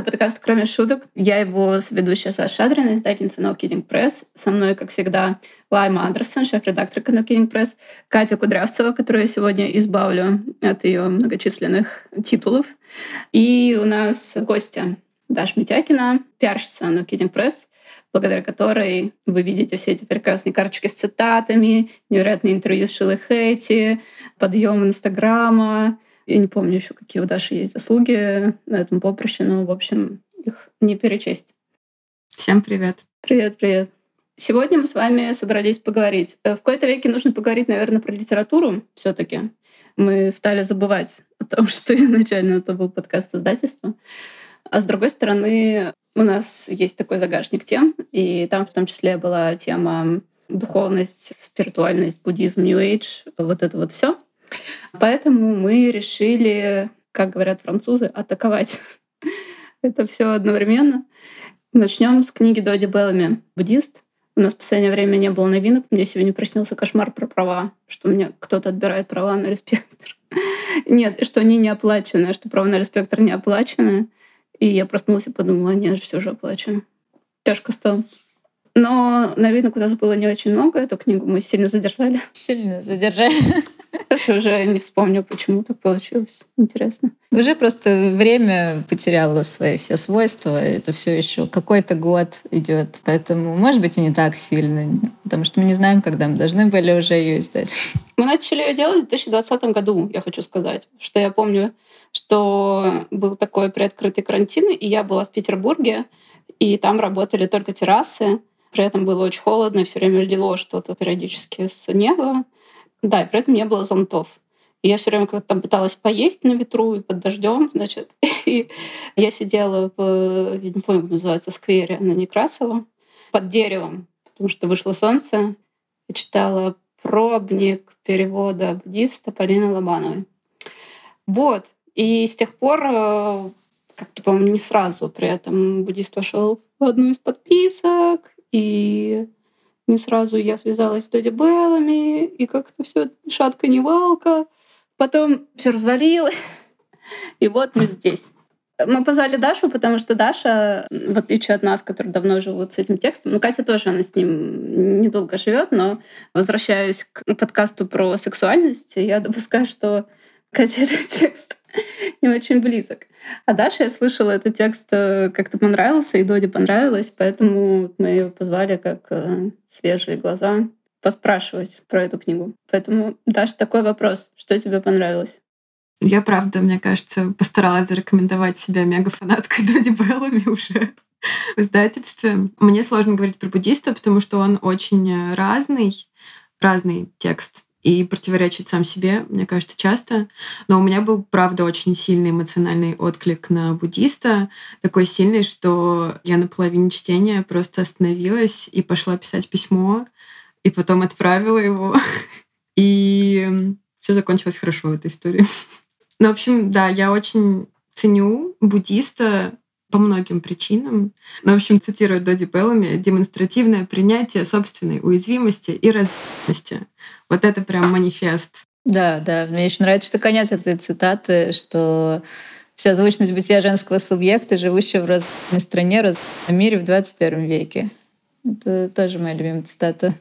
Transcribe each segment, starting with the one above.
Это подкаст «Кроме шуток». Я его ведущая Саша Шадрина, издательница No Kidding Press. Со мной, как всегда, Лайма Андерсон, шеф-редакторка No Kidding Press, Катя Кудрявцева, которую я сегодня избавлю от ее многочисленных титулов. И у нас гостья Даша Митякина, пиарщица No Kidding Press, благодаря которой вы видите все эти прекрасные карточки с цитатами, невероятные интервью с Шилой Хэти, подъем Инстаграма, я не помню еще, какие у Даши есть заслуги на этом поприще, но, в общем, их не перечесть. Всем привет. Привет, привет. Сегодня мы с вами собрались поговорить. Э, в какой-то веке нужно поговорить, наверное, про литературу все таки Мы стали забывать о том, что изначально это был подкаст издательства. А с другой стороны, у нас есть такой загашник тем, и там в том числе была тема духовность, спиритуальность, буддизм, New Age, вот это вот все. Поэтому мы решили, как говорят французы, атаковать это все одновременно. Начнем с книги Доди Беллами «Буддист». У нас в последнее время не было новинок. Мне сегодня приснился кошмар про права, что меня кто-то отбирает права на респектор. Нет, что они не оплачены, что права на респектор не оплачены. И я проснулась и подумала, нет, все же оплачено. Тяжко стало. Но новинок у нас было не очень много. Эту книгу мы сильно задержали. Сильно задержали. Даже уже не вспомню, почему так получилось. Интересно. Уже просто время потеряло свои все свойства. Это все еще какой-то год идет. Поэтому, может быть, и не так сильно. Потому что мы не знаем, когда мы должны были уже ее издать. Мы начали ее делать в 2020 году, я хочу сказать. Что я помню, что был такой приоткрытый карантин, и я была в Петербурге, и там работали только террасы. При этом было очень холодно, все время лило что-то периодически с неба. Да, и при этом не было зонтов. И я все время как-то там пыталась поесть на ветру и под дождем, значит. И я сидела в, я не помню, как называется, сквере на Некрасово, под деревом, потому что вышло солнце, и читала пробник перевода буддиста Полины Лобановой. Вот. И с тех пор, э, как-то, по-моему, не сразу при этом буддист вошел в одну из подписок, и не сразу я связалась с Доди Беллами, и как-то все шатка не валка. Потом все развалилось, и вот мы здесь. Мы позвали Дашу, потому что Даша, в отличие от нас, которые давно живут с этим текстом, ну, Катя тоже, она с ним недолго живет, но возвращаюсь к подкасту про сексуальность, я допускаю, что Катя этот текст не очень близок. А дальше я слышала, этот текст э, как-то понравился, и Доде понравилось, поэтому мы ее позвали как э, свежие глаза поспрашивать про эту книгу. Поэтому, Даша, такой вопрос. Что тебе понравилось? Я, правда, мне кажется, постаралась зарекомендовать себя мега-фанаткой Доди Беллами уже в издательстве. Мне сложно говорить про буддиста, потому что он очень разный, разный текст и противоречить сам себе, мне кажется, часто. Но у меня был, правда, очень сильный эмоциональный отклик на буддиста, такой сильный, что я на половине чтения просто остановилась и пошла писать письмо, и потом отправила его. И все закончилось хорошо в этой истории. Ну, в общем, да, я очень ценю буддиста по многим причинам. Ну, в общем, цитирую Доди Беллами, демонстративное принятие собственной уязвимости и развитости. Вот это прям манифест. Да, да. Мне еще нравится, что конец этой цитаты, что вся звучность бытия женского субъекта, живущего в разной стране, в мире в 21 веке. Это тоже моя любимая цитата.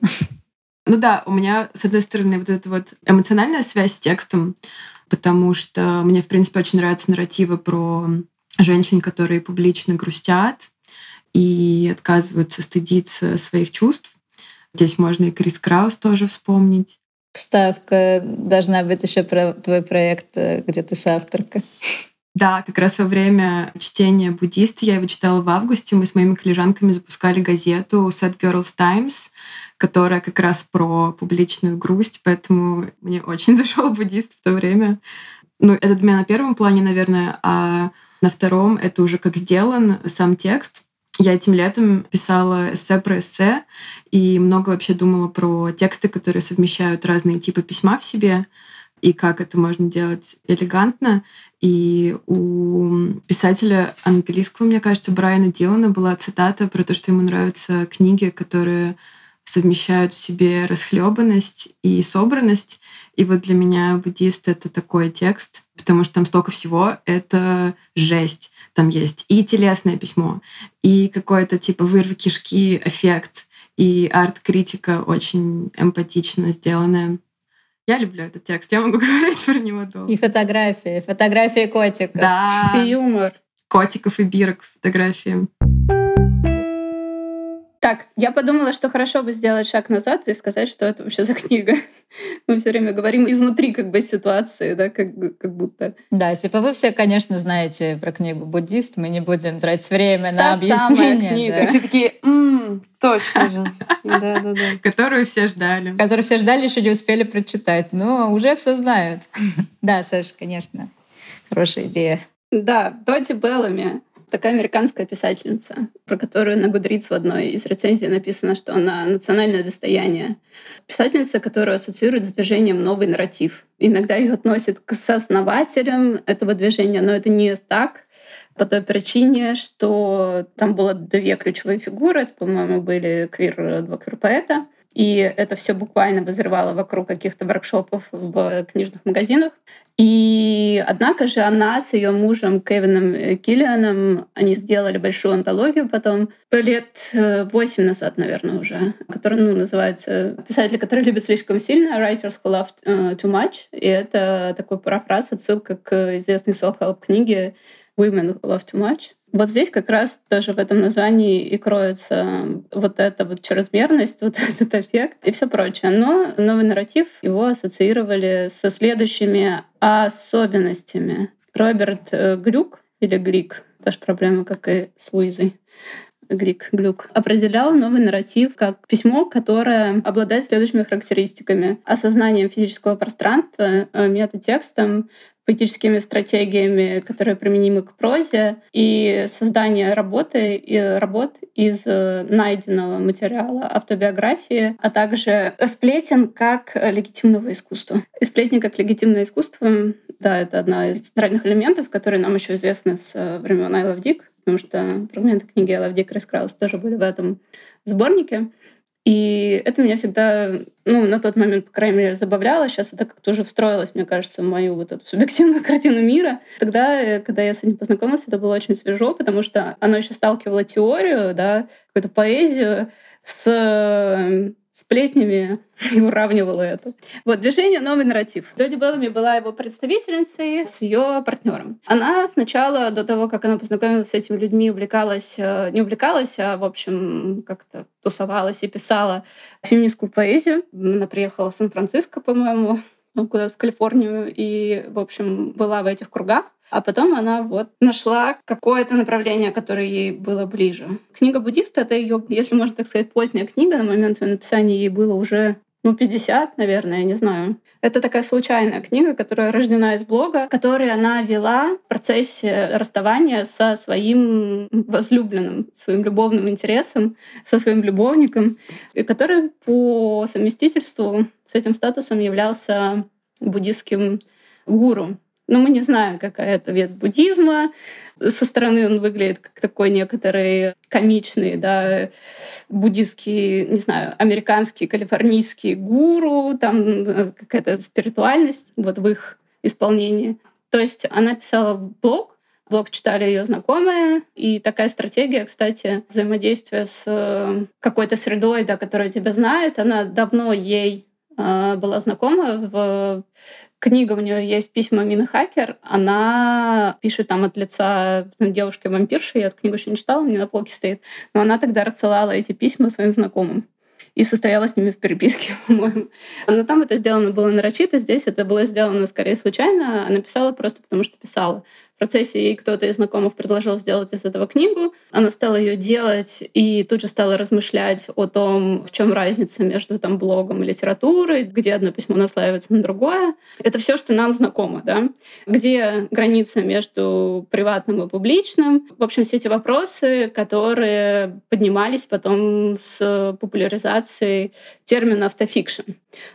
Ну да, у меня, с одной стороны, вот эта вот эмоциональная связь с текстом, потому что мне, в принципе, очень нравятся нарративы про женщин, которые публично грустят и отказываются стыдиться своих чувств. Здесь можно и Крис Краус тоже вспомнить. Вставка должна быть еще про твой проект, э, где ты соавторка. Да, как раз во время чтения «Буддист» я его читала в августе. Мы с моими коллежанками запускали газету «Sad Girls Times», которая как раз про публичную грусть, поэтому мне очень зашел буддист в то время. Ну, это для меня на первом плане, наверное, а на втором это уже как сделан сам текст. Я этим летом писала эссе про эссе и много вообще думала про тексты, которые совмещают разные типы письма в себе и как это можно делать элегантно. И у писателя английского, мне кажется, Брайана Дилана была цитата про то, что ему нравятся книги, которые совмещают в себе расхлебанность и собранность. И вот для меня буддист — это такой текст, потому что там столько всего. Это жесть. Там есть и телесное письмо, и какой-то типа вырви кишки эффект, и арт-критика очень эмпатично сделанная. Я люблю этот текст, я могу говорить про него долго. И фотографии, фотографии котика. Да. И юмор. Котиков и бирок фотографии. Так, я подумала, что хорошо бы сделать шаг назад и сказать, что это вообще за книга. Мы все время говорим изнутри как бы ситуации, да, как, как будто. Да, типа вы все, конечно, знаете про книгу «Буддист», мы не будем тратить время на Та объяснение. самая книга. да. Все такие, «М, точно же. Да-да-да. Которую все ждали. Которую все ждали, еще не успели прочитать, но уже все знают. Да, Саша, конечно. Хорошая идея. Да, Доти Беллами, такая американская писательница, про которую на Гудриц в одной из рецензий написано, что она национальное достояние. Писательница, которую ассоциирует с движением «Новый нарратив». Иногда ее относят к сооснователям этого движения, но это не так по той причине, что там было две ключевые фигуры. Это, по-моему, были квир, два квир-поэта. И это все буквально вызревало вокруг каких-то воркшопов в книжных магазинах. И однако же она с ее мужем Кевином Киллианом, они сделали большую антологию потом, лет э, восемь назад, наверное, уже, которая ну, называется «Писатели, которые любят слишком сильно», «Writers who love э, too much». И это такой парафраз, отсылка к известной self-help книге «Women who love too much». Вот здесь как раз даже в этом названии и кроется вот эта вот чрезмерность, вот этот эффект и все прочее. Но новый нарратив его ассоциировали со следующими особенностями. Роберт э, Глюк или Глик, та же проблема, как и с Луизой, Глик, Глюк, определял новый нарратив как письмо, которое обладает следующими характеристиками. Осознанием физического пространства, э, метатекстом, поэтическими стратегиями, которые применимы к прозе, и создание работы и работ из э, найденного материала автобиографии, а также сплетен как легитимного искусства. И сплетни как легитимное искусство, да, это одна из центральных элементов, которые нам еще известны с э, времен I Dick, потому что фрагменты книги I Love Dick Крис Краус тоже были в этом сборнике. И это меня всегда, ну, на тот момент, по крайней мере, забавляло. Сейчас это как-то уже встроилось, мне кажется, в мою вот эту субъективную картину мира. Тогда, э, когда я с этим познакомилась, это было очень свежо, потому что оно еще сталкивало теорию, да, какую-то поэзию с э, сплетнями и уравнивала это. Вот движение «Новый нарратив». Доди Беллами была его представительницей с ее партнером. Она сначала, до того, как она познакомилась с этими людьми, увлекалась, э, не увлекалась, а, в общем, как-то тусовалась и писала феминистскую поэзию. Она приехала в Сан-Франциско, по-моему, куда-то в Калифорнию, и, в общем, была в этих кругах. А потом она вот нашла какое-то направление, которое ей было ближе. Книга буддиста — это ее, если можно так сказать, поздняя книга. На момент ее написания ей было уже ну, 50, наверное, я не знаю. Это такая случайная книга, которая рождена из блога, который она вела в процессе расставания со своим возлюбленным, своим любовным интересом, со своим любовником, который по совместительству с этим статусом являлся буддистским гуру. Но мы не знаем, какая это ветвь буддизма. Со стороны он выглядит как такой некоторый комичный, да, буддистский, не знаю, американский, калифорнийский гуру, там э, какая-то спиритуальность вот в их исполнении. То есть она писала блог, блог читали ее знакомые, и такая стратегия, кстати, взаимодействия с э, какой-то средой, да, которая тебя знает, она давно ей была знакома в Книга у нее есть «Письма Мины Хакер». Она пишет там от лица девушки-вампирши. Я эту книгу еще не читала, мне на полке стоит. Но она тогда рассылала эти письма своим знакомым и состояла с ними в переписке, по-моему. Но там это сделано было нарочито, здесь это было сделано скорее случайно. Она писала просто потому, что писала процессе ей кто-то из знакомых предложил сделать из этого книгу. Она стала ее делать и тут же стала размышлять о том, в чем разница между там, блогом и литературой, где одно письмо наслаивается на другое. Это все, что нам знакомо, да? Где граница между приватным и публичным. В общем, все эти вопросы, которые поднимались потом с популяризацией термина автофикшн.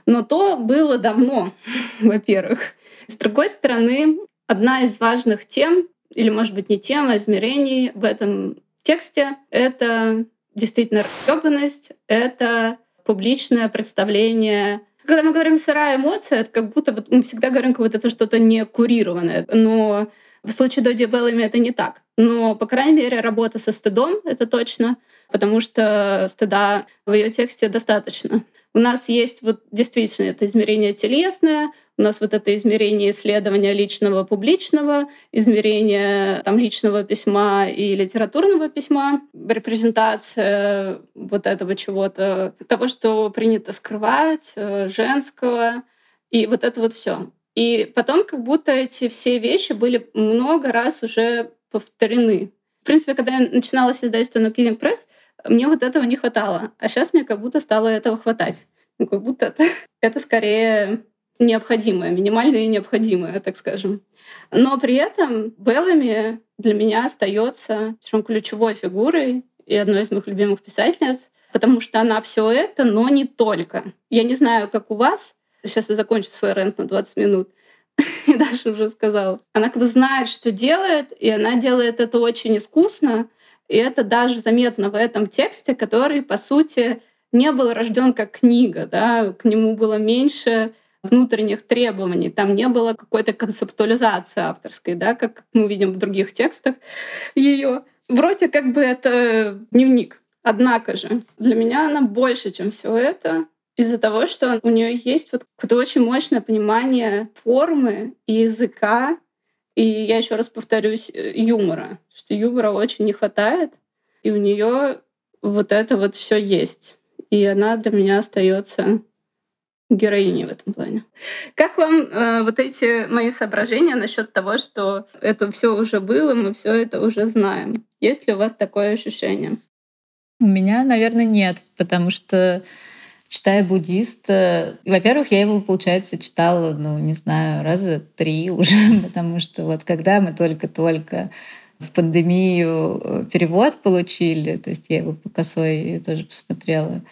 Но то было давно, во-первых. С другой стороны, Одна из важных тем, или, может быть, не тема, измерений в этом тексте — это действительно разъебанность, это публичное представление когда мы говорим «сырая эмоция», это как будто вот мы всегда говорим, как будто это что-то не курированное. Но в случае Доди Беллами это не так. Но, по крайней мере, работа со стыдом — это точно, потому что стыда в ее тексте достаточно. У нас есть вот действительно это измерение телесное, у нас вот это измерение исследования личного публичного, измерение там, личного письма и литературного письма, репрезентация вот этого чего-то, того, что принято скрывать, э, женского, и вот это вот все. И потом как будто эти все вещи были много раз уже повторены. В принципе, когда я начинала с издательства на Killing Press, мне вот этого не хватало. А сейчас мне как будто стало этого хватать. Ну, как будто это, это скорее необходимое, минимальное и необходимое, так скажем. Но при этом Беллами для меня остается ключевой фигурой и одной из моих любимых писательниц, потому что она все это, но не только. Я не знаю, как у вас. Сейчас я закончу свой рент на 20 минут. и Даша уже сказала. Она как бы знает, что делает, и она делает это очень искусно. И это даже заметно в этом тексте, который, по сути, не был рожден как книга. Да? К нему было меньше внутренних требований. Там не было какой-то концептуализации авторской, да, как мы видим в других текстах ее. Вроде как бы это дневник. Однако же для меня она больше, чем все это, из-за того, что у нее есть вот какое-то очень мощное понимание формы и языка, и я еще раз повторюсь, э, юмора, что юмора очень не хватает, и у нее вот это вот все есть. И она для меня остается героини в этом плане. Как вам э, вот эти мои соображения насчет того, что это все уже было, мы все это уже знаем? Есть ли у вас такое ощущение? У меня, наверное, нет, потому что читая буддист, во-первых, я его, получается, читала, ну, не знаю, раза три уже, потому что вот когда мы только-только в пандемию э, перевод получили, то есть я его по косой тоже посмотрела,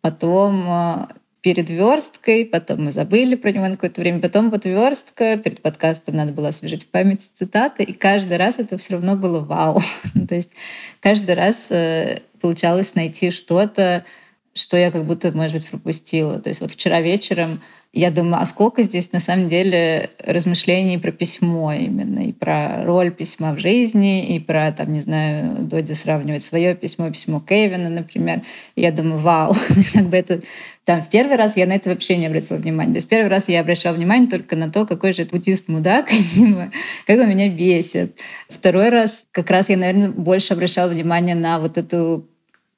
потом э, перед версткой, потом мы забыли про него на какое-то время, потом вот верстка, перед подкастом надо было освежить в памяти цитаты, и каждый раз это все равно было вау. То есть каждый раз э, получалось найти что-то, что я как будто, может быть, пропустила. То есть вот вчера вечером я думаю, а сколько здесь на самом деле размышлений про письмо именно, и про роль письма в жизни, и про, там, не знаю, Доди сравнивать свое письмо, письмо Кевина, например. И я думаю, вау, как бы это... Там в первый раз я на это вообще не обратила внимания. То есть первый раз я обращала внимание только на то, какой же буддист мудак, Дима, как он меня бесит. Второй раз как раз я, наверное, больше обращала внимание на вот эту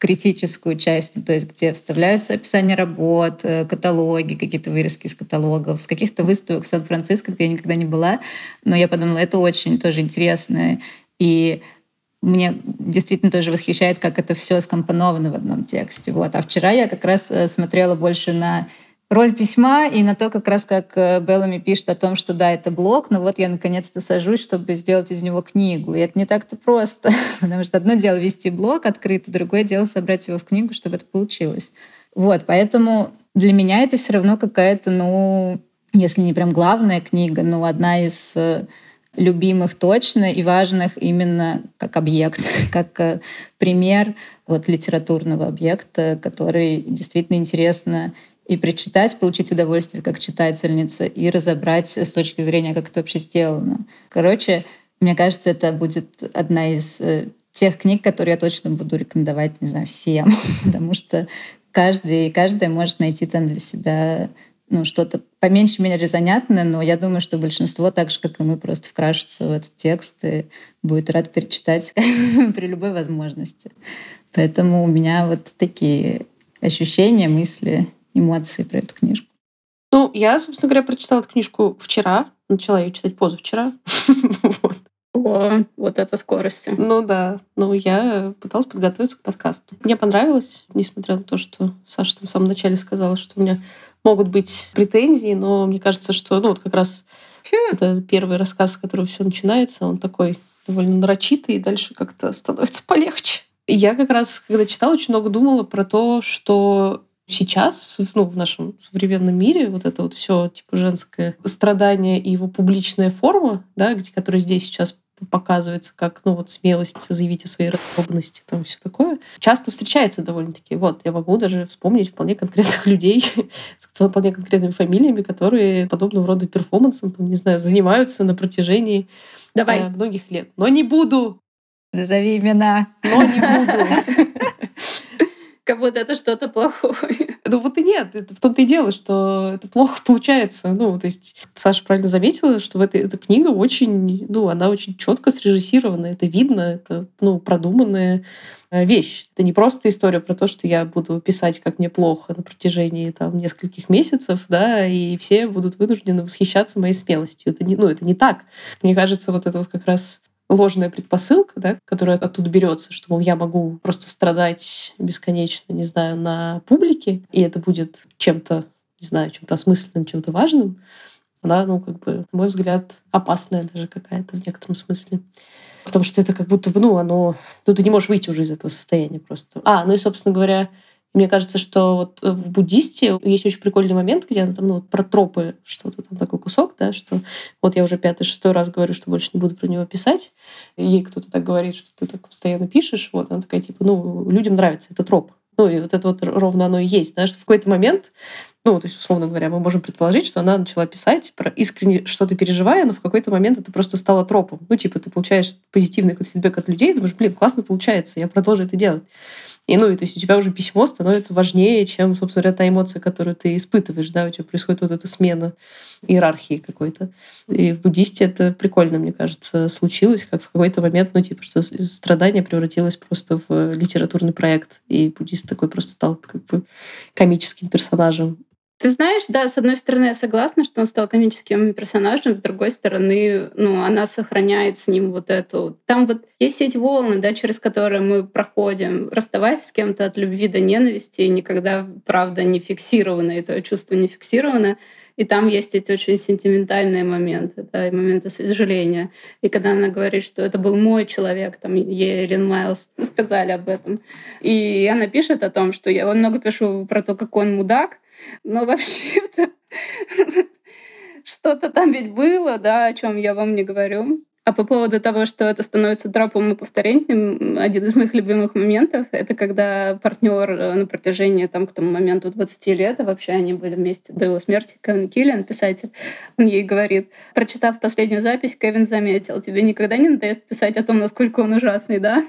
критическую часть, то есть где вставляются описания работ, э, каталоги, какие-то вырезки из каталогов, с каких-то выставок в Сан-Франциско, где я никогда не была. Но я подумала, это очень тоже интересно. И мне действительно тоже восхищает, как это все скомпоновано в одном тексте. Вот. А вчера я как раз э, смотрела больше на роль письма и на то, как раз как э, Беллами пишет о том, что да, это блог, но вот я наконец-то сажусь, чтобы сделать из него книгу. И это не так-то просто, потому что одно дело вести блог открытый, другое дело собрать его в книгу, чтобы это получилось. Вот, поэтому для меня это все равно какая-то, ну, если не прям главная книга, но одна из э, любимых точно и важных именно как объект, как э, пример вот литературного объекта, который действительно интересно и прочитать, получить удовольствие как читательница, и разобрать с точки зрения, как это вообще сделано. Короче, мне кажется, это будет одна из э, тех книг, которые я точно буду рекомендовать, не знаю, всем, потому что каждый, каждая может найти там для себя ну, что-то по меньшей мере занятное, но я думаю, что большинство, так же, как и мы, просто вкрашится в этот текст и будет рад перечитать при любой возможности. Поэтому у меня вот такие ощущения, мысли эмоции про эту книжку? Ну, я, собственно говоря, прочитала эту книжку вчера. Начала ее читать позавчера. вот. О, вот это скорость. Ну да. Ну, я пыталась подготовиться к подкасту. Мне понравилось, несмотря на то, что Саша там в самом начале сказала, что у меня могут быть претензии, но мне кажется, что ну, вот как раз это первый рассказ, с которого все начинается, он такой довольно нарочитый, и дальше как-то становится полегче. Я как раз, когда читала, очень много думала про то, что сейчас, ну, в нашем современном мире, вот это вот все типа женское страдание и его публичная форма, да, где, которая здесь сейчас показывается как, ну, вот смелость заявить о своей разобности, там все такое. Часто встречается довольно-таки. Вот, я могу даже вспомнить вполне конкретных людей с вполне конкретными фамилиями, которые подобного рода перформансом, там, не знаю, занимаются на протяжении Давай. Э, многих лет. Но не буду. Назови имена. Но не буду. Как будто это что-то плохое. Ну вот и нет, это в том-то и дело, что это плохо получается. Ну, то есть Саша правильно заметила, что в этой эта книга очень, ну, она очень четко срежиссирована, это видно, это, ну, продуманная э, вещь. Это не просто история про то, что я буду писать, как мне плохо на протяжении там нескольких месяцев, да, и все будут вынуждены восхищаться моей смелостью. Это не, ну, это не так. Мне кажется, вот это вот как раз ложная предпосылка, да, которая оттуда берется, что, мол, я могу просто страдать бесконечно, не знаю, на публике, и это будет чем-то, не знаю, чем-то осмысленным, чем-то важным, она, ну, как бы, на мой взгляд, опасная даже какая-то в некотором смысле. Потому что это как будто бы, ну, оно... Ну, ты не можешь выйти уже из этого состояния просто. А, ну и, собственно говоря, мне кажется, что вот в буддисте есть очень прикольный момент, где она там ну, вот про тропы что-то там такой кусок, да, что вот я уже пятый, шестой раз говорю, что больше не буду про него писать. Ей кто-то так говорит, что ты так постоянно пишешь. Вот она такая, типа, ну, людям нравится, это троп. Ну, и вот это вот ровно оно и есть, да, что в какой-то момент, ну, то есть, условно говоря, мы можем предположить, что она начала писать про искренне что-то переживая, но в какой-то момент это просто стало тропом. Ну, типа, ты получаешь позитивный какой-то фидбэк от людей, думаешь, блин, классно получается, я продолжу это делать. И, ну, и то есть у тебя уже письмо становится важнее, чем, собственно говоря, та эмоция, которую ты испытываешь, да, у тебя происходит вот эта смена иерархии какой-то. И в буддисте это прикольно, мне кажется, случилось, как в какой-то момент, ну, типа, что страдание превратилось просто в литературный проект, и буддист такой просто стал как бы комическим персонажем. Ты знаешь, да, с одной стороны, я согласна, что он стал комическим персонажем, с другой стороны, ну, она сохраняет с ним вот эту... Там вот есть эти волны, да, через которые мы проходим, расставаясь с кем-то от любви до ненависти, никогда, правда, не фиксировано, это чувство не фиксировано, и там есть эти очень сентиментальные моменты, да, и моменты сожаления. И когда она говорит, что это был мой человек, там ей Эллен Майлз сказали об этом. И она пишет о том, что я много пишу про то, как он мудак, но вообще-то что-то там ведь было, да, о чем я вам не говорю. А по поводу того, что это становится тропом и повторением, один из моих любимых моментов — это когда партнер э, на протяжении там, к тому моменту 20 лет, а вообще они были вместе до его смерти, Кевин Киллиан, писатель, он ей говорит, прочитав последнюю запись, Кевин заметил, тебе никогда не надоест писать о том, насколько он ужасный, да?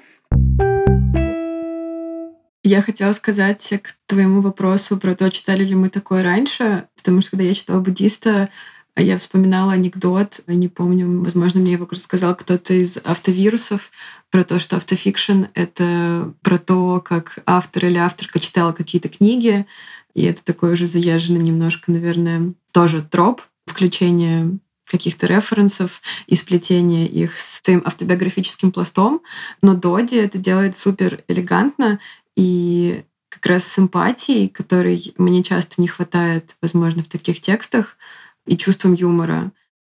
Я хотела сказать к твоему вопросу про то, читали ли мы такое раньше, потому что когда я читала буддиста, я вспоминала анекдот, не помню, возможно, мне его рассказал кто-то из автовирусов, про то, что автофикшн — это про то, как автор или авторка читала какие-то книги, и это такой уже заезженный немножко, наверное, тоже троп, включение каких-то референсов и сплетение их с твоим автобиографическим пластом. Но Доди это делает супер элегантно, и как раз с эмпатией, которой мне часто не хватает, возможно, в таких текстах, и чувством юмора.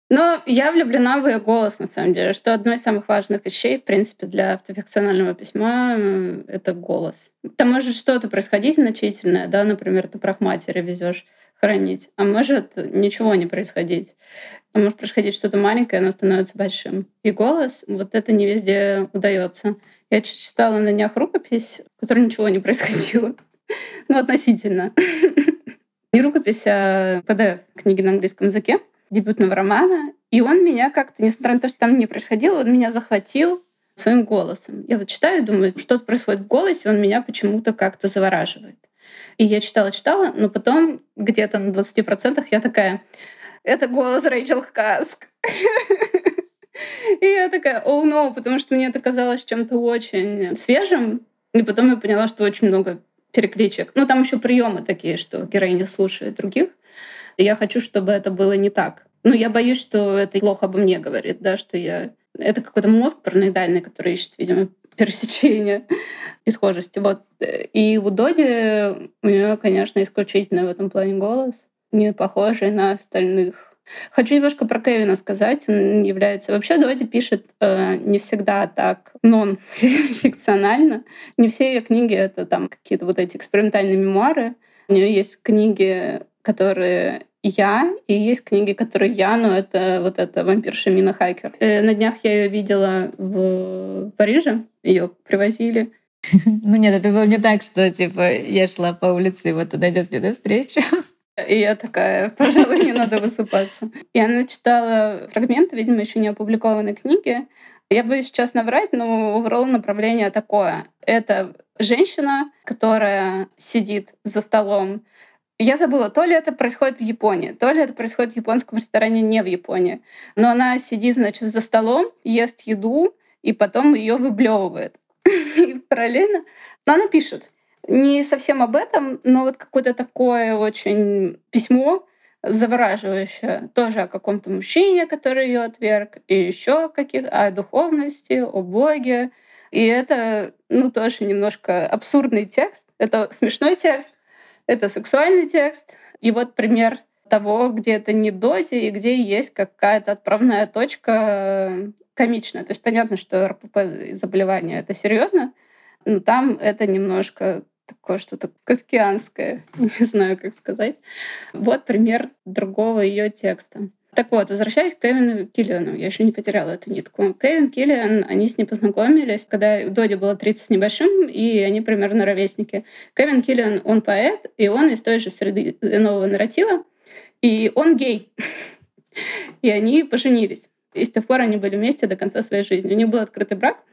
Но я влюблена в ее голос, на самом деле, что одно из самых важных вещей, в принципе, для автофикционального письма — это голос. Там может что-то происходить значительное, да, например, ты прах матери везешь хранить, а может ничего не происходить. А может происходить что-то маленькое, оно становится большим. И голос, вот это не везде удается. Я читала на днях рукопись, в которой ничего не происходило. Ну, относительно. Не рукопись, а PDF книги на английском языке, дебютного романа. И он меня как-то, несмотря на то, что там не происходило, он меня захватил своим голосом. Я вот читаю думаю, что-то происходит в голосе, он меня почему-то как-то завораживает. И я читала-читала, но потом где-то на 20% я такая, это голос Рэйчел Хаск. И я такая, оу, oh, no, потому что мне это казалось чем-то очень свежим. И потом я поняла, что очень много перекличек. Ну, там еще приемы такие, что героиня слушает других. И я хочу, чтобы это было не так. Ну, я боюсь, что это плохо обо мне говорит, да, что я... Это какой-то мозг параноидальный, который ищет, видимо, пересечения и схожести. Вот. И у Доди у нее, конечно, исключительно в этом плане голос, не похожий на остальных Хочу немножко про Кевина сказать. Он является... Вообще Доди пишет э, не всегда так нон-фикционально. Не все ее книги — это там какие-то вот эти экспериментальные мемуары. У нее есть книги, которые я, и есть книги, которые я, но это вот эта вампирша Мина Хайкер. Э, на днях я ее видела в Париже, ее привозили. Ну нет, это было не так, что типа я шла по улице, и вот она идет мне навстречу. И я такая, пожалуй, не надо высыпаться. И она читала фрагменты, видимо, еще не опубликованной книги. Я боюсь сейчас наврать, но overall направление такое. Это женщина, которая сидит за столом. Я забыла, то ли это происходит в Японии, то ли это происходит в японском ресторане не в Японии. Но она сидит, значит, за столом, ест еду, и потом ее выблевывает. И параллельно... Но она пишет. Не совсем об этом, но вот какое-то такое очень письмо, завораживающее тоже о каком-то мужчине, который ее отверг, и еще каких о духовности, о Боге. И это, ну, тоже немножко абсурдный текст. Это смешной текст, это сексуальный текст. И вот пример того, где это не доти, и где есть какая-то отправная точка комичная. То есть понятно, что РПП заболевание — это серьезно, но там это немножко такое что-то кавкианское, не знаю, как сказать. Вот пример другого ее текста. Так вот, возвращаясь к Кевину Киллиану, я еще не потеряла эту нитку. Кевин Киллиан, они с ней познакомились, когда Доди было 30 с небольшим, и они примерно ровесники. Кевин Киллиан, он поэт, и он из той же среды нового нарратива, и он гей. И они поженились. И с тех пор они были вместе до конца своей жизни. У них был открытый брак,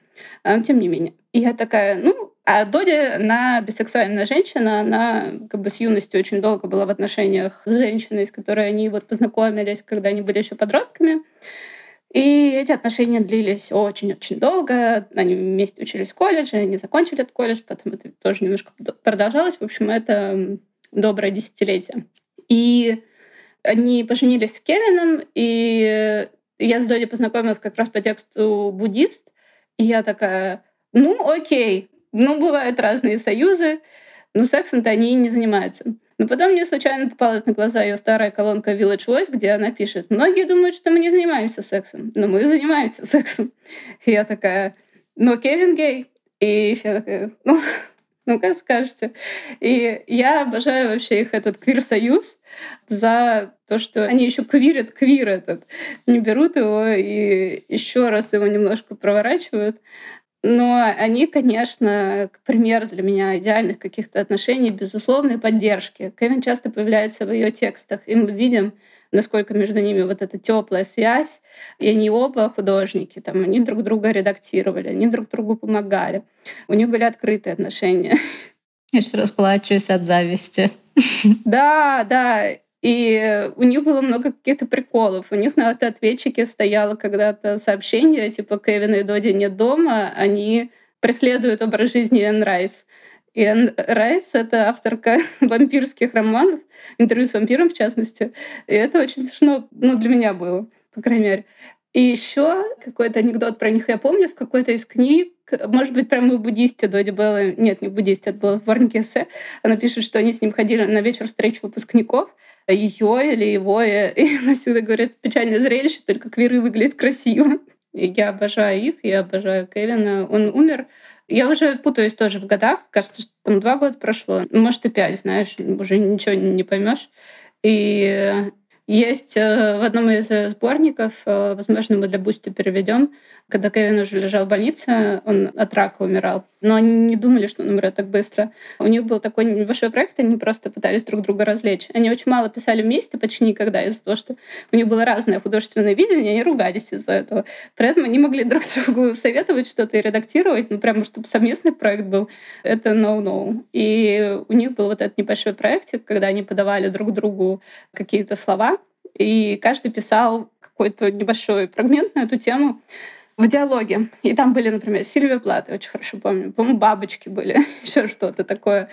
но тем не менее. И я такая, ну, а Доди, она бисексуальная женщина, она как бы с юности очень долго была в отношениях с женщиной, с которой они вот познакомились, когда они были еще подростками. И эти отношения длились очень-очень долго. Они вместе учились в колледже, они закончили этот колледж, потом это тоже немножко продолжалось. В общем, это доброе десятилетие. И они поженились с Кевином, и я с Доди познакомилась как раз по тексту «Буддист», и я такая, ну окей, ну, бывают разные союзы, но сексом-то они не занимаются. Но потом мне случайно попалась на глаза ее старая колонка Village Voice, где она пишет, многие думают, что мы не занимаемся сексом, но мы занимаемся сексом. И я такая, но Кевин гей. И я такая, ну, ну как скажете. И я обожаю вообще их этот квир-союз за то, что они еще квирят квир этот. Не берут его и еще раз его немножко проворачивают. Но они, конечно, пример для меня идеальных каких-то отношений, безусловной поддержки. Кевин часто появляется в ее текстах, и мы видим, насколько между ними вот эта теплая связь. И они оба художники, там, они друг друга редактировали, они друг другу помогали. У них были открытые отношения. Я сейчас расплачусь от зависти. Да, да. И у них было много каких-то приколов. У них на автоответчике стояло когда-то сообщение, типа «Кевин и Доди нет дома», они преследуют образ жизни Энн Райс. И Энн Райс — это авторка вампирских романов, интервью с вампиром в частности. И это очень смешно ну, для меня было, по крайней мере. И еще какой-то анекдот про них я помню в какой-то из книг, может быть, прямо в буддисте Доди Беллами, нет, не в буддисте, это было в сборнике эссе, она пишет, что они с ним ходили на вечер встреч выпускников, ее или его, и она всегда говорит, печальное зрелище, только квиры выглядят красиво. И я обожаю их, я обожаю Кевина. Он умер. Я уже путаюсь тоже в годах. Кажется, что там два года прошло. Может, и пять, знаешь, уже ничего не поймешь. И есть э, в одном из э, сборников, э, возможно, мы для Бусти переведем, когда Кевин уже лежал в больнице, он от рака умирал. Но они не думали, что он умрет так быстро. У них был такой небольшой проект, они просто пытались друг друга развлечь. Они очень мало писали вместе, почти никогда, из-за того, что у них было разное художественное видение, они ругались из-за этого. При этом они могли друг другу советовать что-то и редактировать, ну, прямо чтобы совместный проект был, это no-no. И у них был вот этот небольшой проектик, когда они подавали друг другу какие-то слова, и каждый писал какой-то небольшой фрагмент на эту тему в диалоге. И там были, например, Сильвия Плат, я очень хорошо помню. По-моему, бабочки были, еще что-то такое.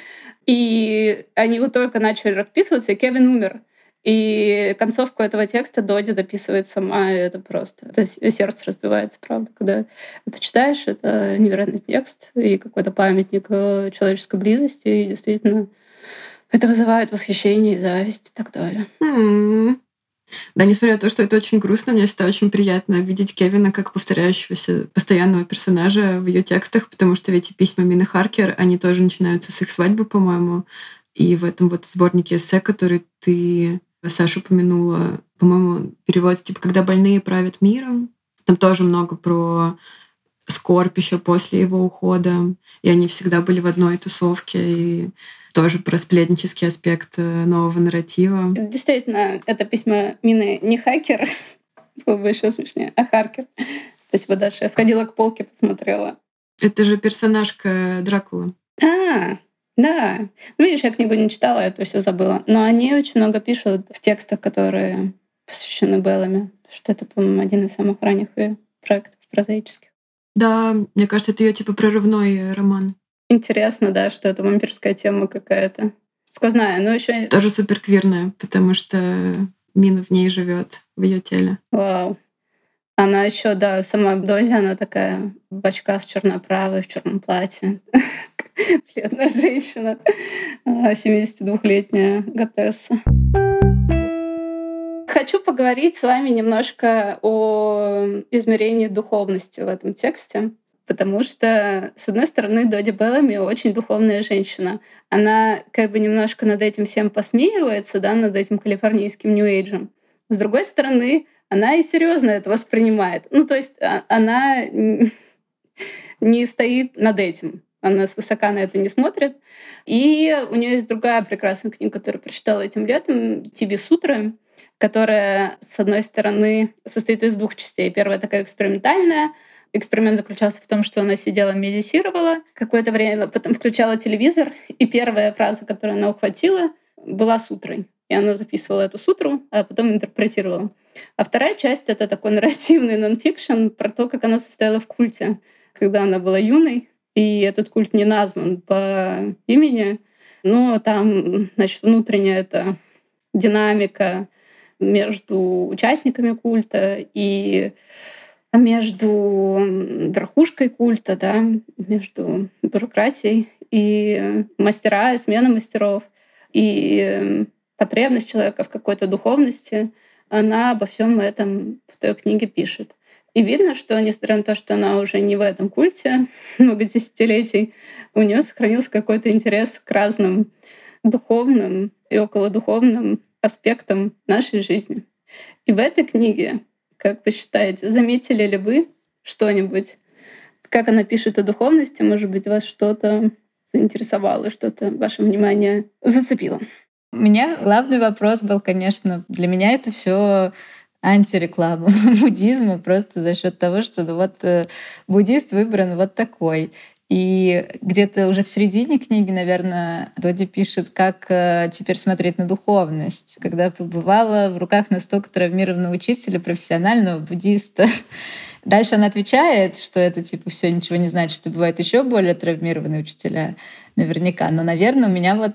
И они вот только начали расписываться, и Кевин умер. И концовку этого текста Доди дописывает сама, и это просто... Это сердце разбивается, правда, когда это читаешь. Это невероятный текст и какой-то памятник э, человеческой близости. И действительно, это вызывает восхищение и зависть и так далее. Mm. Да, несмотря на то, что это очень грустно, мне всегда очень приятно видеть Кевина как повторяющегося постоянного персонажа в ее текстах, потому что ведь письма Мины Харкер, они тоже начинаются с их свадьбы, по-моему. И в этом вот сборнике эссе, который ты Саша упомянула, по-моему, перевод типа «Когда больные правят миром». Там тоже много про скорбь еще после его ухода. И они всегда были в одной тусовке. И тоже про сплетнический аспект э, нового нарратива. Действительно, это письмо Мины не хакер, было бы еще смешнее, а харкер. Спасибо, Даша. Я сходила к полке, посмотрела. Это же персонажка Дракула. А, да. Ну, видишь, я книгу не читала, я это все забыла. Но они очень много пишут в текстах, которые посвящены Беллами. Что это, по-моему, один из самых ранних ее проектов прозаических. Да, мне кажется, это ее типа прорывной роман. Интересно, да, что это вампирская тема какая-то. Сквозная, но еще Тоже супер квирная, потому что Мина в ней живет, в ее теле. Вау. Она еще, да, сама Дози, она такая бачка с черноправой в черном платье. Бледная женщина, 72-летняя готесса. Хочу поговорить с вами немножко о измерении духовности в этом тексте. Потому что, с одной стороны, Доди Беллами очень духовная женщина. Она как бы немножко над этим всем посмеивается, да, над этим калифорнийским нью-эйджем. С другой стороны, она и серьезно это воспринимает. Ну, то есть а, она не стоит над этим. Она свысока на это не смотрит. И у нее есть другая прекрасная книга, которую прочитала этим летом, «Тиби Сутры», которая, с одной стороны, состоит из двух частей. Первая такая экспериментальная, Эксперимент заключался в том, что она сидела, медитировала какое-то время, потом включала телевизор, и первая фраза, которую она ухватила, была сутрой. И она записывала эту сутру, а потом интерпретировала. А вторая часть — это такой нарративный нонфикшн про то, как она состояла в культе, когда она была юной, и этот культ не назван по имени, но там, значит, внутренняя эта динамика между участниками культа и между верхушкой культа, да, между бюрократией и мастера, и смена мастеров, и потребность человека в какой-то духовности, она обо всем этом в той книге пишет. И видно, что, несмотря на то, что она уже не в этом культе много десятилетий, у нее сохранился какой-то интерес к разным духовным и околодуховным аспектам нашей жизни. И в этой книге как вы считаете, заметили ли вы что-нибудь? Как она пишет о духовности? Может быть, вас что-то заинтересовало, что-то ваше внимание зацепило? У меня главный вопрос был, конечно, для меня это все антиреклама буддизма просто за счет того, что ну, вот э, буддист выбран вот такой. И где-то уже в середине книги, наверное, Доди пишет, как э, теперь смотреть на духовность, когда побывала в руках настолько травмированного учителя, профессионального буддиста. Дальше она отвечает, что это типа все ничего не значит, что бывают еще более травмированные учителя наверняка. Но, наверное, у меня вот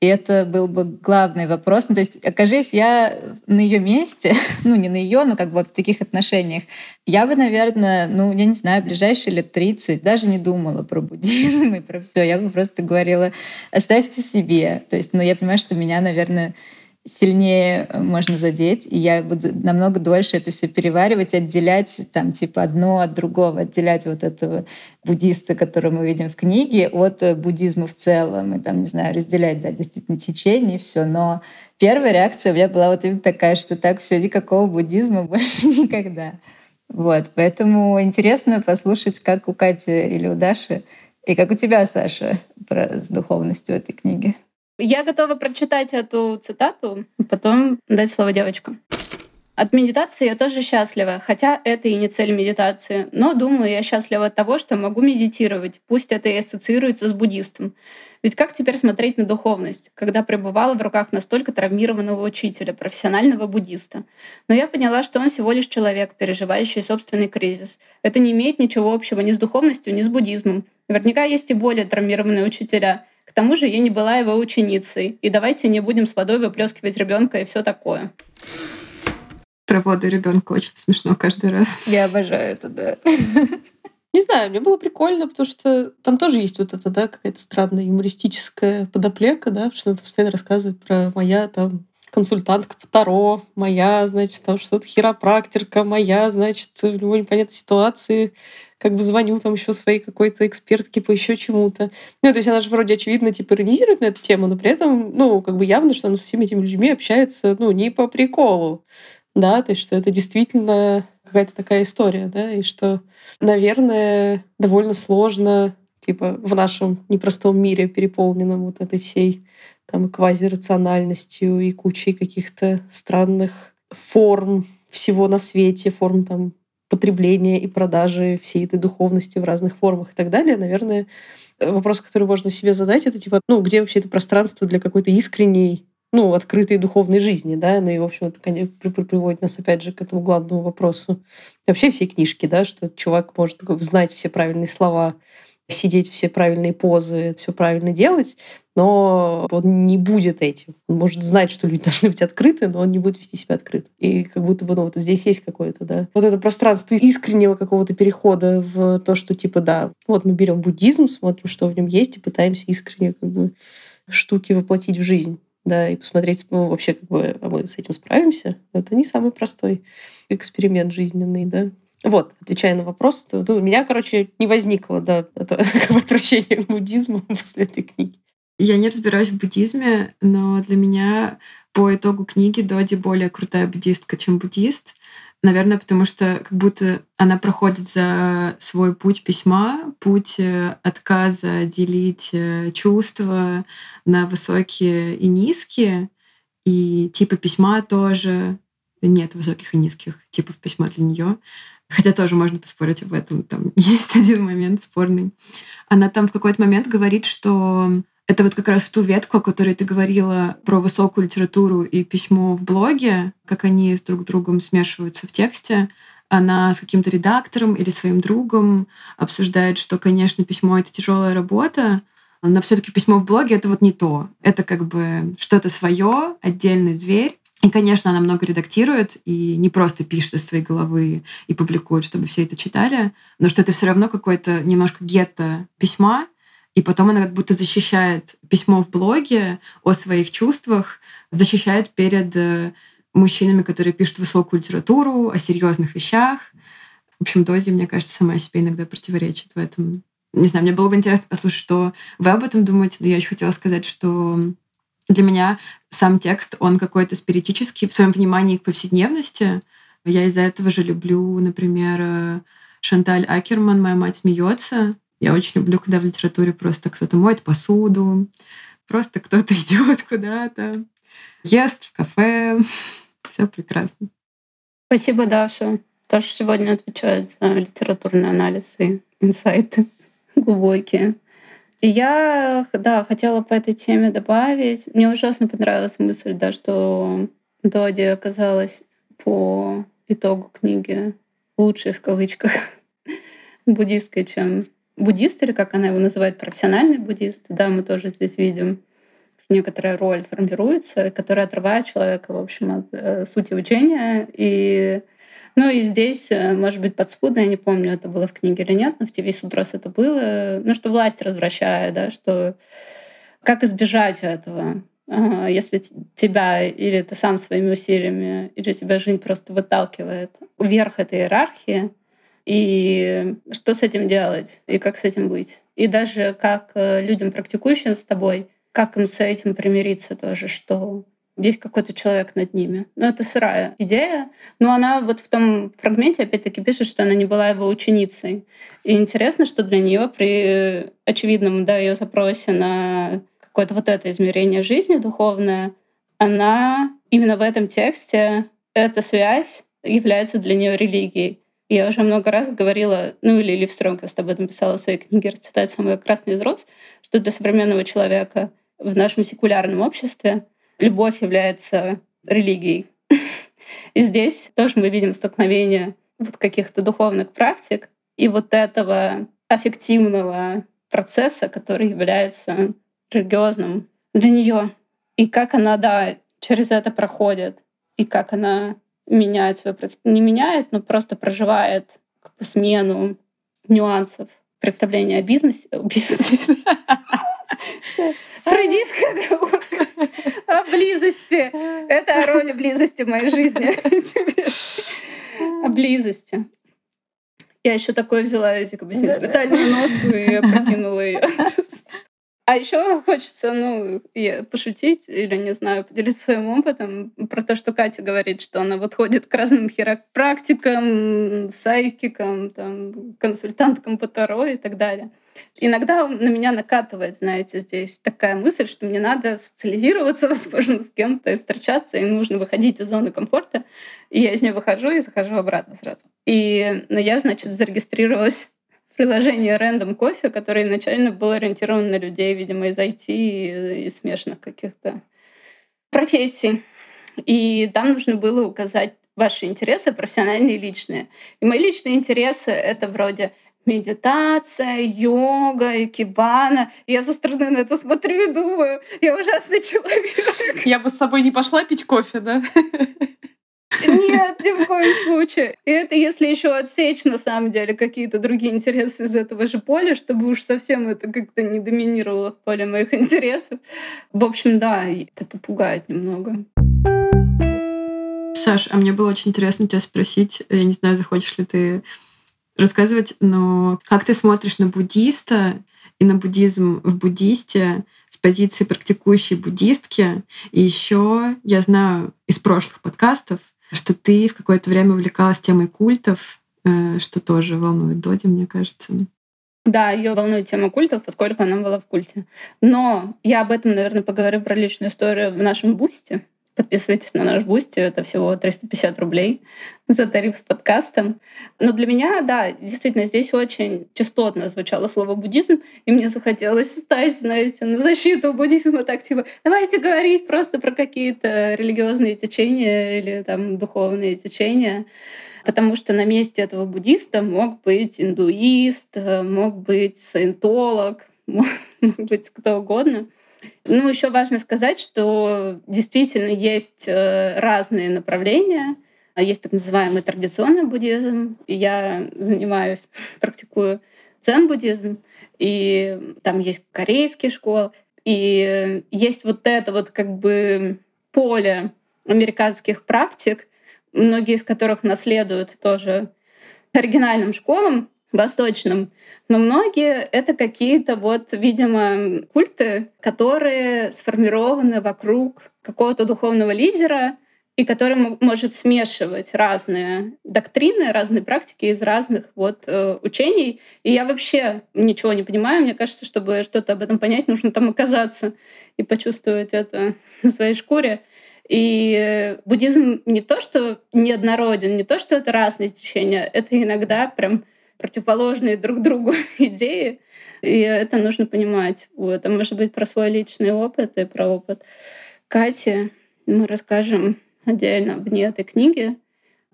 и это был бы главный вопрос. Ну, то есть, окажись я на ее месте, ну, не на ее, но как бы вот в таких отношениях, я бы, наверное, ну, я не знаю, ближайшие лет 30 даже не думала про буддизм и про все. Я бы просто говорила, оставьте себе. То есть, ну, я понимаю, что меня, наверное, сильнее э, можно задеть, и я буду намного дольше это все переваривать, отделять там типа одно от другого, отделять вот этого буддиста, которого мы видим в книге, от э, буддизма в целом, и там, не знаю, разделять, да, действительно, течение и все. Но первая реакция у меня была вот именно такая, что так все, никакого буддизма больше никогда. Вот, поэтому интересно послушать, как у Кати или у Даши, и как у тебя, Саша, про, с духовностью этой книги. Я готова прочитать эту цитату, потом дать слово девочкам. От медитации я тоже счастлива, хотя это и не цель медитации. Но думаю, я счастлива от того, что могу медитировать, пусть это и ассоциируется с буддистом. Ведь как теперь смотреть на духовность, когда пребывала в руках настолько травмированного учителя, профессионального буддиста? Но я поняла, что он всего лишь человек, переживающий собственный кризис. Это не имеет ничего общего ни с духовностью, ни с буддизмом. Наверняка есть и более травмированные учителя — к тому же я не была его ученицей. И давайте не будем с водой выплескивать ребенка и все такое. Про воду ребенка очень смешно каждый раз. Я обожаю это, да. Не знаю, мне было прикольно, потому что там тоже есть вот это, да, какая-то странная юмористическая подоплека, да, что она постоянно рассказывает про моя там консультантка по Таро, моя, значит, там что-то хиропрактерка, моя, значит, в любой непонятной ситуации как бы звоню там еще своей какой-то экспертке по еще чему-то. Ну, то есть она же вроде очевидно типа иронизирует на эту тему, но при этом, ну, как бы явно, что она со всеми этими людьми общается, ну, не по приколу, да, то есть что это действительно какая-то такая история, да, и что, наверное, довольно сложно типа в нашем непростом мире, переполненном вот этой всей там квазирациональностью, и кучей каких-то странных форм всего на свете, форм там потребления и продажи всей этой духовности в разных формах и так далее, наверное, вопрос, который можно себе задать, это типа, ну, где вообще это пространство для какой-то искренней, ну, открытой духовной жизни, да, ну и, в общем, это конечно, приводит нас, опять же, к этому главному вопросу. Вообще все книжки, да, что чувак может знать все правильные слова, сидеть все правильные позы, все правильно делать, но он не будет этим. Он может знать, что люди должны быть открыты, но он не будет вести себя открыто. И как будто бы, ну, вот здесь есть какое-то, да, вот это пространство искреннего какого-то перехода в то, что типа, да, вот мы берем буддизм, смотрим, что в нем есть, и пытаемся искренне как бы штуки воплотить в жизнь да, и посмотреть, ну, вообще, как бы, а мы с этим справимся. Это не самый простой эксперимент жизненный, да. Вот, отвечая на вопрос, то, ну, у меня, короче, не возникло, да, это, отвращение к буддизму после этой книги. Я не разбираюсь в буддизме, но для меня по итогу книги Доди более крутая буддистка, чем буддист. Наверное, потому что как будто она проходит за свой путь письма, путь э, отказа делить э, чувства на высокие и низкие. И типа письма тоже нет высоких и низких типов письма для нее. Хотя тоже можно поспорить об этом. Там есть один момент спорный. Она там в какой-то момент говорит, что это вот как раз в ту ветку, о которой ты говорила про высокую литературу и письмо в блоге, как они с друг другом смешиваются в тексте. Она с каким-то редактором или своим другом обсуждает, что, конечно, письмо — это тяжелая работа, но все-таки письмо в блоге — это вот не то. Это как бы что-то свое, отдельный зверь. И, конечно, она много редактирует и не просто пишет из своей головы и публикует, чтобы все это читали, но что это все равно какой-то немножко гетто письма, и потом она как будто защищает письмо в блоге о своих чувствах, защищает перед э, мужчинами, которые пишут высокую литературу, о серьезных вещах. В общем, Дози, мне кажется, сама себе иногда противоречит в этом. Не знаю, мне было бы интересно послушать, что вы об этом думаете, но я еще хотела сказать, что для меня сам текст, он какой-то спиритический в своем внимании к повседневности. Я из-за этого же люблю, например, Шанталь Акерман «Моя мать смеется». Я очень люблю, когда в литературе просто кто-то моет посуду, просто кто-то идет куда-то, ест в кафе. Все прекрасно. Спасибо, Даша. Даша сегодня отвечает за литературный анализ и инсайты глубокие. Я, да, хотела по этой теме добавить. Мне ужасно понравилась мысль, да, что Доди оказалась по итогу книги лучшей в кавычках буддисткой, чем буддист, или как она его называет, профессиональный буддист. Да, мы тоже здесь видим некоторая роль формируется, которая отрывает человека, в общем, от э, сути учения и ну и здесь, э, может быть, подспудно, я не помню, это было в книге или нет, но в ТВ Судрос это было, ну, что власть развращает, да, что как избежать этого, если тебя или ты сам своими усилиями, или тебя жизнь просто выталкивает вверх этой иерархии, и что с этим делать, и как с этим быть. И даже как э, людям, практикующим с тобой, как им с этим примириться тоже, что есть какой-то человек над ними. Ну, это сырая идея. Но она вот в том фрагменте опять-таки пишет, что она не была его ученицей. И интересно, что для нее при очевидном да, ее запросе на какое-то вот это измерение жизни духовное, она именно в этом тексте, эта связь является для нее религией. Я уже много раз говорила, ну или Лив Стронгест об этом писала в своей книге «Расцветает самый красный из роз», что для современного человека в нашем секулярном обществе любовь является религией. И здесь тоже мы видим столкновение вот каких-то духовных практик и вот этого аффективного процесса, который является религиозным для нее. И как она, да, через это проходит, и как она меняет свое не меняет, но просто проживает как бы смену нюансов представления о бизнесе. О бизнесе. О близости. Это о роли близости в моей жизни. О близости. Я еще такое взяла, эти как бы сентиментальную нотку и опрокинула ее. А еще хочется, ну, пошутить или, не знаю, поделиться своим опытом про то, что Катя говорит, что она вот ходит к разным хиропрактикам, сайкикам, там, консультанткам по Таро и так далее. Иногда на меня накатывает, знаете, здесь такая мысль, что мне надо социализироваться, возможно, с кем-то, встречаться, и нужно выходить из зоны комфорта. И я из нее выхожу и захожу обратно сразу. И но я, значит, зарегистрировалась приложение Random Coffee, которое изначально было ориентировано на людей, видимо, из IT и, и смешанных каких-то профессий. И там нужно было указать ваши интересы, профессиональные и личные. И мои личные интересы — это вроде медитация, йога, экибана. Я со стороны на это смотрю и думаю, я ужасный человек. Я бы с собой не пошла пить кофе, да? Нет, ни в коем случае. И это если еще отсечь, на самом деле, какие-то другие интересы из этого же поля, чтобы уж совсем это как-то не доминировало в поле моих интересов. В общем, да, это пугает немного. Саш, а мне было очень интересно тебя спросить, я не знаю, захочешь ли ты рассказывать, но как ты смотришь на буддиста и на буддизм в буддисте с позиции практикующей буддистки. И еще я знаю из прошлых подкастов, что ты в какое-то время увлекалась темой культов, э, что тоже волнует Доди, мне кажется. Да, ее волнует тема культов, поскольку она была в культе. Но я об этом, наверное, поговорю про личную историю в нашем бусте. Подписывайтесь на наш Бусти, это всего 350 рублей за тариф с подкастом. Но для меня, да, действительно, здесь очень частотно звучало слово «буддизм», и мне захотелось встать, знаете, на защиту буддизма, так типа, давайте говорить просто про какие-то религиозные течения или там духовные течения потому что на месте этого буддиста мог быть индуист, мог быть саентолог, мог быть кто угодно. Ну, еще важно сказать, что действительно есть э, разные направления. Есть так называемый традиционный буддизм. Я занимаюсь, практикую дзен-буддизм. И там есть корейские школы. И есть вот это вот как бы поле американских практик, многие из которых наследуют тоже оригинальным школам, восточным. Но многие — это какие-то вот, видимо, культы, которые сформированы вокруг какого-то духовного лидера, и который может смешивать разные доктрины, разные практики из разных вот э, учений. И я вообще ничего не понимаю. Мне кажется, чтобы что-то об этом понять, нужно там оказаться и почувствовать это на своей шкуре. И буддизм не то, что неоднороден, не то, что это разные течения, это иногда прям противоположные друг другу идеи, и это нужно понимать. Вот. Это может быть про свой личный опыт и про опыт Кати. Мы расскажем отдельно вне этой книги.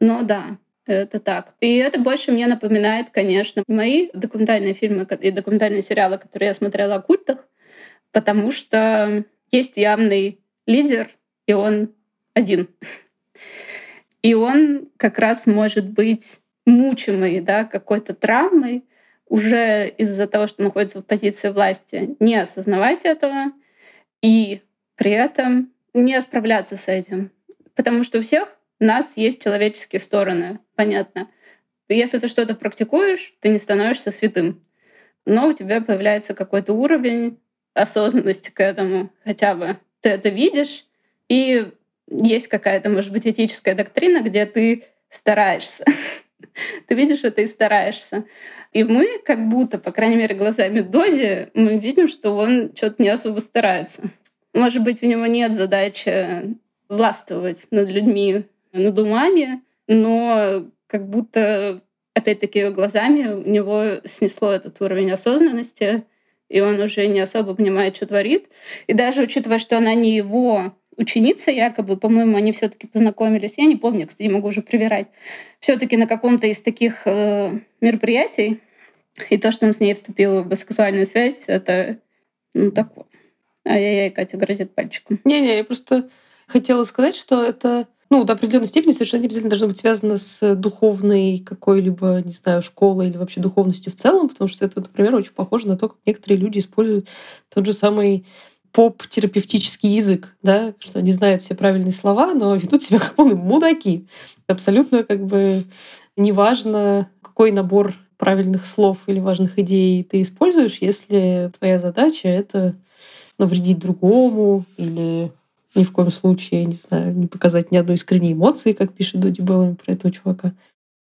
Но да, это так. И это больше мне напоминает, конечно, мои документальные фильмы и документальные сериалы, которые я смотрела о культах, потому что есть явный лидер, и он один. И он как раз может быть мучимый да, какой-то травмой уже из-за того, что находится в позиции власти, не осознавать этого и при этом не справляться с этим. Потому что у всех у нас есть человеческие стороны, понятно. Если ты что-то практикуешь, ты не становишься святым. Но у тебя появляется какой-то уровень осознанности к этому хотя бы. Ты это видишь, и есть какая-то, может быть, этическая доктрина, где ты стараешься. Ты видишь это и стараешься. И мы как будто, по крайней мере, глазами Дози, мы видим, что он что-то не особо старается. Может быть, у него нет задачи властвовать над людьми, над умами, но как будто, опять-таки, глазами у него снесло этот уровень осознанности, и он уже не особо понимает, что творит. И даже учитывая, что она не его ученица якобы, по-моему, они все-таки познакомились. Я не помню, кстати, могу уже проверять. Все-таки на каком-то из таких э, мероприятий. И то, что он с ней вступил в сексуальную связь, это ну, такое. Ай-яй-яй, Катя грозит пальчиком. Не-не, я просто хотела сказать, что это ну, до определенной степени совершенно не обязательно должно быть связано с духовной какой-либо, не знаю, школой или вообще духовностью в целом, потому что это, например, очень похоже на то, как некоторые люди используют тот же самый поп-терапевтический язык, да, что они знают все правильные слова, но ведут себя как полные мудаки. Абсолютно как бы неважно, какой набор правильных слов или важных идей ты используешь, если твоя задача — это навредить другому или ни в коем случае, не знаю, не показать ни одной искренней эмоции, как пишет Дуди Беллами про этого чувака.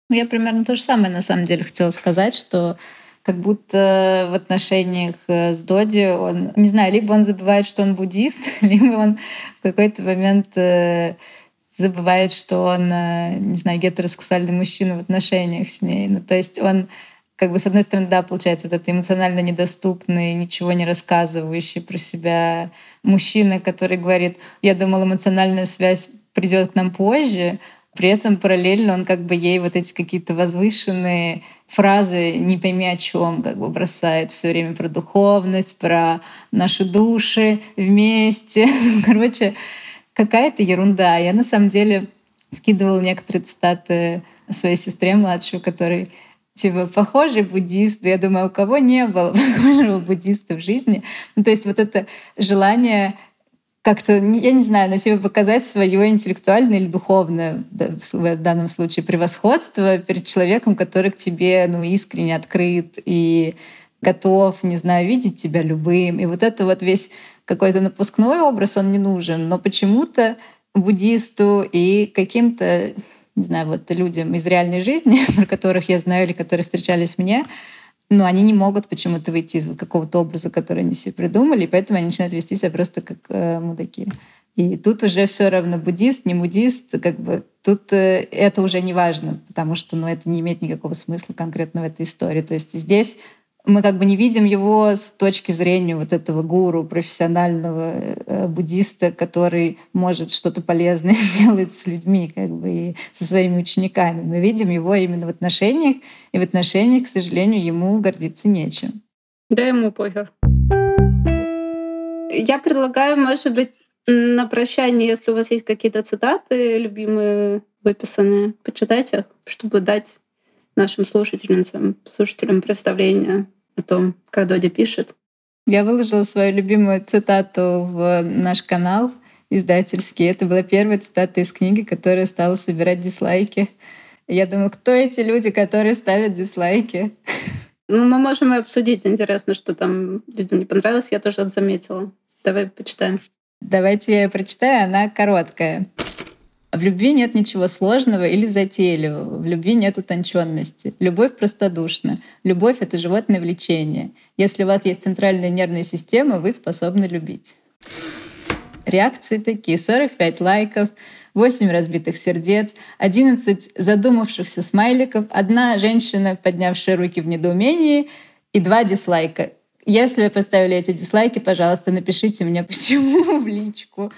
Ну, я примерно то же самое на самом деле хотела сказать, что как будто в отношениях э, с Доди он, не знаю, либо он забывает, что он буддист, либо он в какой-то момент э, забывает, что он, э, не знаю, гетеросексуальный мужчина в отношениях с ней. Ну, то есть он как бы с одной стороны, да, получается вот это эмоционально недоступный, ничего не рассказывающий про себя мужчина, который говорит, я думал, эмоциональная связь придет к нам позже, при этом параллельно он как бы ей вот эти какие-то возвышенные фразы не пойми о чем как бы бросает все время про духовность, про наши души вместе. Короче, какая-то ерунда. Я на самом деле скидывала некоторые цитаты своей сестре младшей, который типа похожий буддист. Я думаю, у кого не было похожего буддиста в жизни. Ну, то есть вот это желание как-то, я не знаю, на себе показать свое интеллектуальное или духовное, в данном случае, превосходство перед человеком, который к тебе ну, искренне открыт и готов, не знаю, видеть тебя любым. И вот это вот весь какой-то напускной образ, он не нужен. Но почему-то буддисту и каким-то, не знаю, вот людям из реальной жизни, про которых я знаю или которые встречались мне, но они не могут почему-то выйти из вот какого-то образа, который они себе придумали, и поэтому они начинают вести себя просто как э, мудаки. И тут уже все равно буддист, не буддист, как бы тут э, это уже не важно, потому что ну, это не имеет никакого смысла конкретно в этой истории. То есть здесь мы как бы не видим его с точки зрения вот этого гуру, профессионального э, буддиста, который может что-то полезное сделать с людьми как бы, и со своими учениками. Мы видим его именно в отношениях, и в отношениях, к сожалению, ему гордиться нечем. Да, ему похер. Я предлагаю, может быть, на прощание, если у вас есть какие-то цитаты любимые, выписанные, почитайте, чтобы дать нашим слушательницам, слушателям представление о том, как Доди пишет. Я выложила свою любимую цитату в наш канал издательский. Это была первая цитата из книги, которая стала собирать дизлайки. Я думаю, кто эти люди, которые ставят дизлайки? Ну, мы можем и обсудить. Интересно, что там людям не понравилось. Я тоже это заметила. Давай почитаем. Давайте я ее прочитаю. Она короткая. В любви нет ничего сложного или затейливого. В любви нет утонченности. Любовь простодушна. Любовь — это животное влечение. Если у вас есть центральная нервная система, вы способны любить. Реакции такие. 45 лайков, 8 разбитых сердец, 11 задумавшихся смайликов, одна женщина, поднявшая руки в недоумении, и два дизлайка. Если вы поставили эти дизлайки, пожалуйста, напишите мне, почему в личку.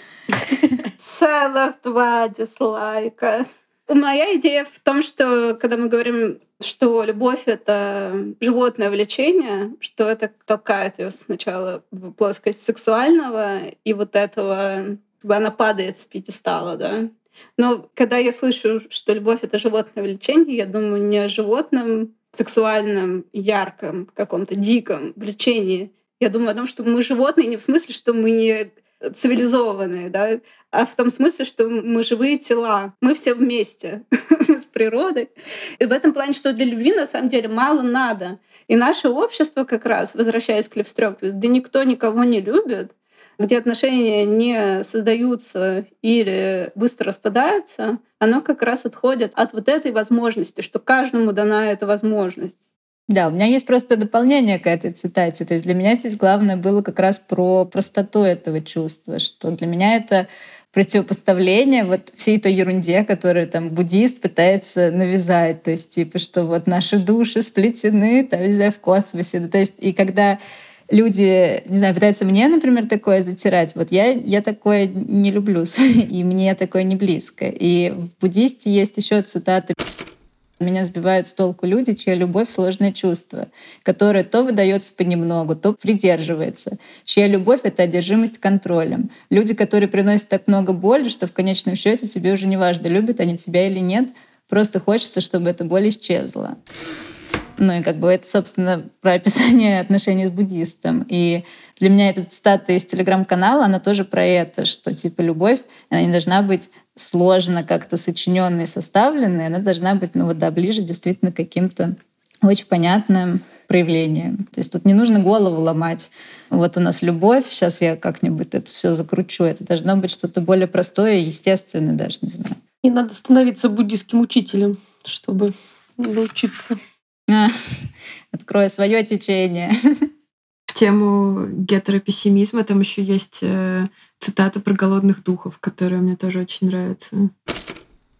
Целых два дизлайка. Моя идея в том, что когда мы говорим, что любовь — это животное влечение, что это толкает ее сначала в плоскость сексуального, и вот этого она падает с пьедестала, да. Но когда я слышу, что любовь — это животное влечение, я думаю не о животном сексуальном, ярком, каком-то диком влечении. Я думаю о том, что мы животные не в смысле, что мы не цивилизованные, да, а в том смысле, что мы живые тела. Мы все вместе с природой. И в этом плане, что для любви на самом деле мало надо. И наше общество как раз, возвращаясь к Левстрём, где никто никого не любит, где отношения не создаются или быстро распадаются, оно как раз отходит от вот этой возможности, что каждому дана эта возможность. Да, у меня есть просто дополнение к этой цитате. То есть для меня здесь главное было как раз про простоту этого чувства, что для меня это противопоставление вот всей той ерунде, которую там буддист пытается навязать. То есть типа, что вот наши души сплетены там, везде в космосе. То есть и когда люди, не знаю, пытаются мне, например, такое затирать. Вот я, я такое не люблю, и мне такое не близко. И в буддисте есть еще цитаты меня сбивают с толку люди, чья любовь — сложное чувство, которое то выдается понемногу, то придерживается. Чья любовь — это одержимость контролем. Люди, которые приносят так много боли, что в конечном счете тебе уже не важно, любят они тебя или нет, просто хочется, чтобы эта боль исчезла. Ну и как бы это, собственно, про описание отношений с буддистом. И для меня эта цитата из телеграм-канала, она тоже про это, что типа любовь, она не должна быть сложно как-то сочиненной, составленной, она должна быть, ну вот да, ближе действительно к каким-то очень понятным проявлением. То есть тут не нужно голову ломать. Вот у нас любовь, сейчас я как-нибудь это все закручу. Это должно быть что-то более простое, естественное даже, не знаю. И надо становиться буддийским учителем, чтобы научиться. А, открою свое течение. Тему гетеропессимизма там еще есть э, цитата про голодных духов, которая мне тоже очень нравится.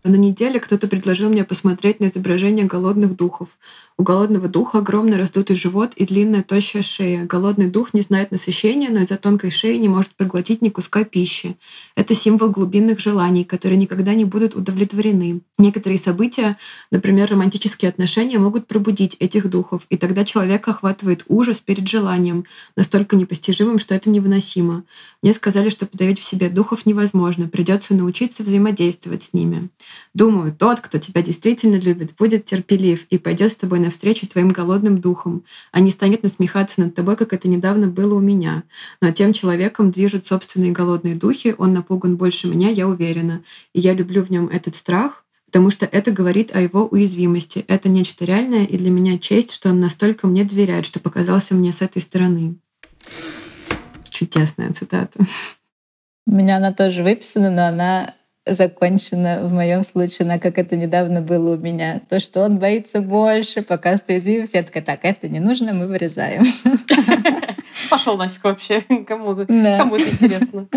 На неделе кто-то предложил мне посмотреть на изображение голодных духов. У голодного духа огромный раздутый живот и длинная тощая шея. Голодный дух не знает насыщения, но из-за тонкой шеи не может проглотить ни куска пищи. Это символ глубинных желаний, которые никогда не будут удовлетворены. Некоторые события, например, романтические отношения, могут пробудить этих духов, и тогда человека охватывает ужас перед желанием, настолько непостижимым, что это невыносимо. Мне сказали, что подавить в себе духов невозможно, придется научиться взаимодействовать с ними. Думаю, тот, кто тебя действительно любит, будет терпелив и пойдет с тобой навстречу твоим голодным духом, а не станет насмехаться над тобой, как это недавно было у меня. Но тем человеком движут собственные голодные духи, он напуган больше меня, я уверена. И я люблю в нем этот страх, потому что это говорит о его уязвимости. Это нечто реальное, и для меня честь, что он настолько мне доверяет, что показался мне с этой стороны. Чудесная цитата. У меня она тоже выписана, но она закончена в моем случае на как это недавно было у меня. То, что он боится больше, показывает уязвимость. Я такая, так, это не нужно, мы вырезаем. Пошел нафиг вообще. Кому, да. кому это интересно.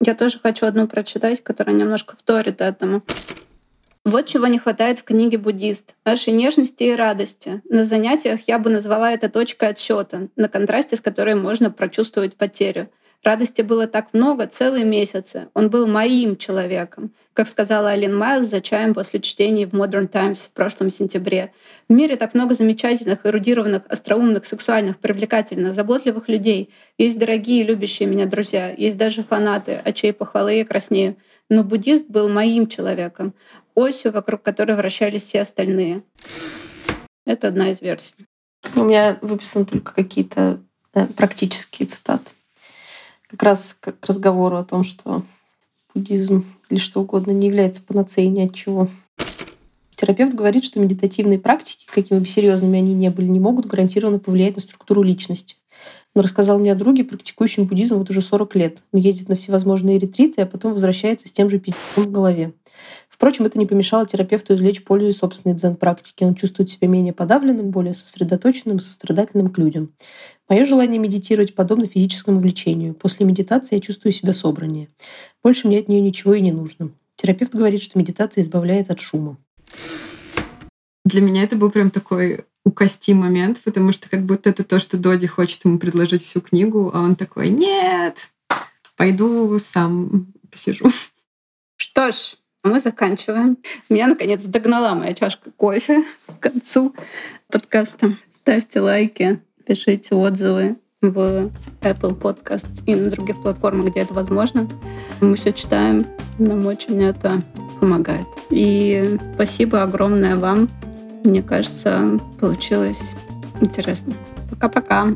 Я тоже хочу одну прочитать, которая немножко вторит этому. Вот чего не хватает в книге «Буддист» — нашей нежности и радости. На занятиях я бы назвала это точкой отсчета, на контрасте с которой можно прочувствовать потерю. Радости было так много, целые месяцы. Он был моим человеком, как сказала Алин Майлз за чаем после чтения в Modern Times в прошлом сентябре. В мире так много замечательных, эрудированных, остроумных, сексуальных, привлекательных, заботливых людей. Есть дорогие, любящие меня друзья, есть даже фанаты, от чьей похвалы я краснею. Но буддист был моим человеком осью, вокруг которой вращались все остальные. Это одна из версий. У меня выписаны только какие-то э, практические цитаты. Как раз к разговору о том, что буддизм или что угодно не является панацеей ни от чего. Терапевт говорит, что медитативные практики, какими бы серьезными они ни были, не могут гарантированно повлиять на структуру личности. Но рассказал мне о друге, практикующем буддизм вот уже 40 лет. Он ездит на всевозможные ретриты, а потом возвращается с тем же пиздецом в голове. Впрочем, это не помешало терапевту извлечь пользу из собственной дзен-практики. Он чувствует себя менее подавленным, более сосредоточенным, сострадательным к людям. Мое желание медитировать подобно физическому влечению. После медитации я чувствую себя собраннее. Больше мне от нее ничего и не нужно. Терапевт говорит, что медитация избавляет от шума. Для меня это был прям такой у Кости момент, потому что как будто это то, что Доди хочет ему предложить всю книгу, а он такой, нет, пойду сам посижу. Что ж, мы заканчиваем. Меня, наконец, догнала моя чашка кофе к концу подкаста. Ставьте лайки, пишите отзывы в Apple Podcast и на других платформах, где это возможно. Мы все читаем, нам очень это помогает. И спасибо огромное вам. Мне кажется, получилось интересно. Пока-пока.